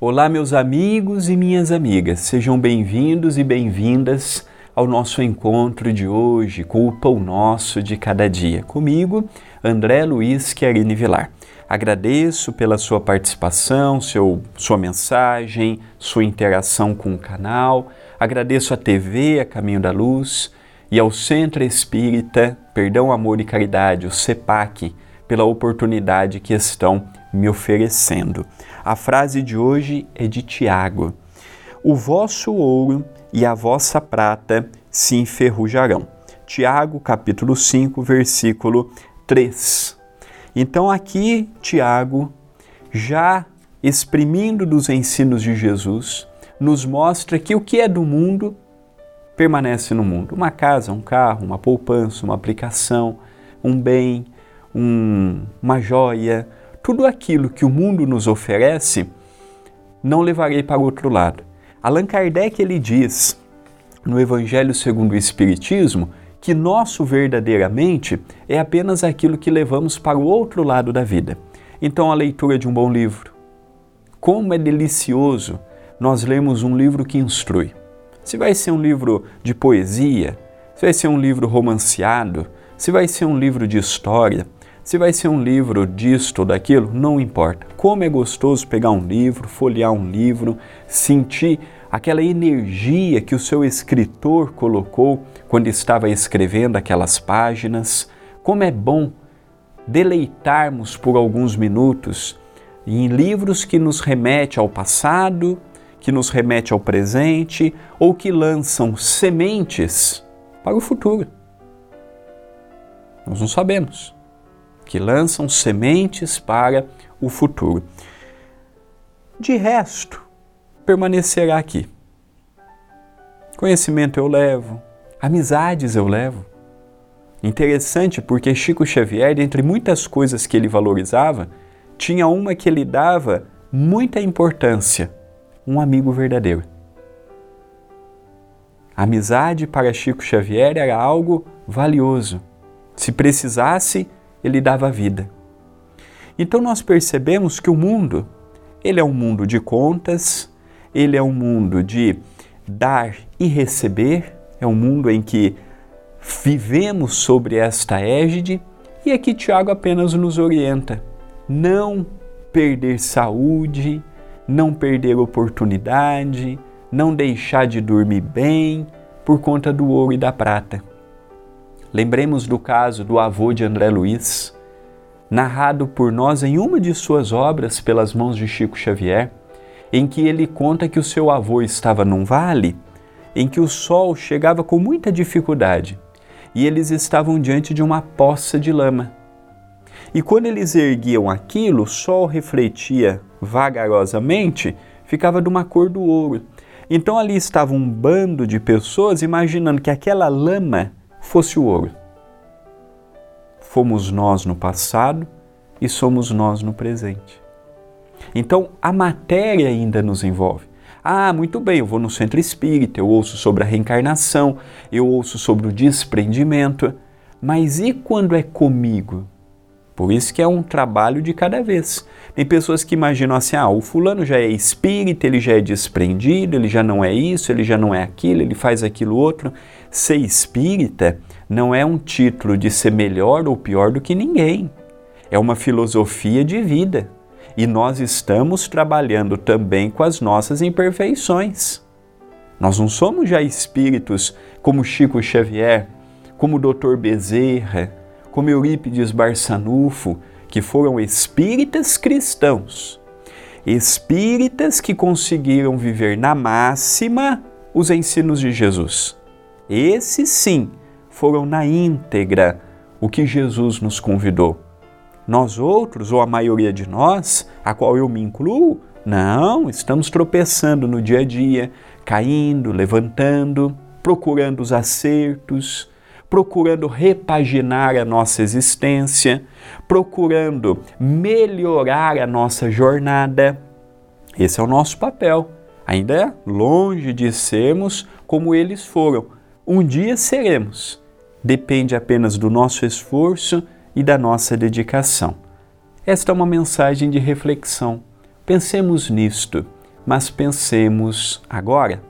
Olá, meus amigos e minhas amigas, sejam bem-vindos e bem-vindas ao nosso encontro de hoje com o Pão Nosso de Cada Dia. Comigo, André Luiz Chiarini Vilar. Agradeço pela sua participação, seu, sua mensagem, sua interação com o canal. Agradeço à TV, a Caminho da Luz, e ao Centro Espírita Perdão, Amor e Caridade, o CEPAC, pela oportunidade que estão me oferecendo. A frase de hoje é de Tiago: O vosso ouro e a vossa prata se enferrujarão. Tiago, capítulo 5, versículo 3. Então, aqui, Tiago, já exprimindo dos ensinos de Jesus, nos mostra que o que é do mundo permanece no mundo. Uma casa, um carro, uma poupança, uma aplicação, um bem, um, uma joia, tudo aquilo que o mundo nos oferece, não levarei para o outro lado. Allan Kardec ele diz no Evangelho segundo o Espiritismo que nosso verdadeiramente é apenas aquilo que levamos para o outro lado da vida. Então a leitura de um bom livro. Como é delicioso nós lemos um livro que instrui. Se vai ser um livro de poesia, se vai ser um livro romanceado, se vai ser um livro de história, se vai ser um livro disto ou daquilo, não importa. Como é gostoso pegar um livro, folhear um livro, sentir aquela energia que o seu escritor colocou quando estava escrevendo aquelas páginas. Como é bom deleitarmos por alguns minutos em livros que nos remete ao passado, que nos remete ao presente ou que lançam sementes para o futuro. Nós não sabemos. Que lançam sementes para o futuro. De resto, permanecerá aqui. Conhecimento eu levo, amizades eu levo. Interessante porque Chico Xavier, dentre muitas coisas que ele valorizava, tinha uma que ele dava muita importância um amigo verdadeiro. A amizade para Chico Xavier era algo valioso. Se precisasse, ele dava vida. Então nós percebemos que o mundo, ele é um mundo de contas, ele é um mundo de dar e receber, é um mundo em que vivemos sobre esta égide e aqui Tiago apenas nos orienta: não perder saúde, não perder oportunidade, não deixar de dormir bem por conta do ouro e da prata. Lembremos do caso do avô de André Luiz, narrado por nós em uma de suas obras pelas mãos de Chico Xavier, em que ele conta que o seu avô estava num vale em que o sol chegava com muita dificuldade e eles estavam diante de uma poça de lama. E quando eles erguiam aquilo, o sol refletia vagarosamente, ficava de uma cor do ouro. Então ali estava um bando de pessoas imaginando que aquela lama fosse o ouro. Fomos nós no passado e somos nós no presente. Então a matéria ainda nos envolve. Ah, muito bem, eu vou no centro espírita, eu ouço sobre a reencarnação, eu ouço sobre o desprendimento, mas e quando é comigo? Por isso que é um trabalho de cada vez. Tem pessoas que imaginam assim: ah, o fulano já é espírita, ele já é desprendido, ele já não é isso, ele já não é aquilo, ele faz aquilo outro. Ser espírita não é um título de ser melhor ou pior do que ninguém. É uma filosofia de vida. E nós estamos trabalhando também com as nossas imperfeições. Nós não somos já espíritos como Chico Xavier, como o Dr. Bezerra, como Eurípides Barçanufo, que foram espíritas cristãos, espíritas que conseguiram viver na máxima os ensinos de Jesus. Esses sim foram na íntegra o que Jesus nos convidou. Nós outros, ou a maioria de nós, a qual eu me incluo, não, estamos tropeçando no dia a dia, caindo, levantando, procurando os acertos, procurando repaginar a nossa existência, procurando melhorar a nossa jornada. Esse é o nosso papel. Ainda é longe de sermos como eles foram. Um dia seremos. Depende apenas do nosso esforço e da nossa dedicação. Esta é uma mensagem de reflexão. Pensemos nisto. mas pensemos agora.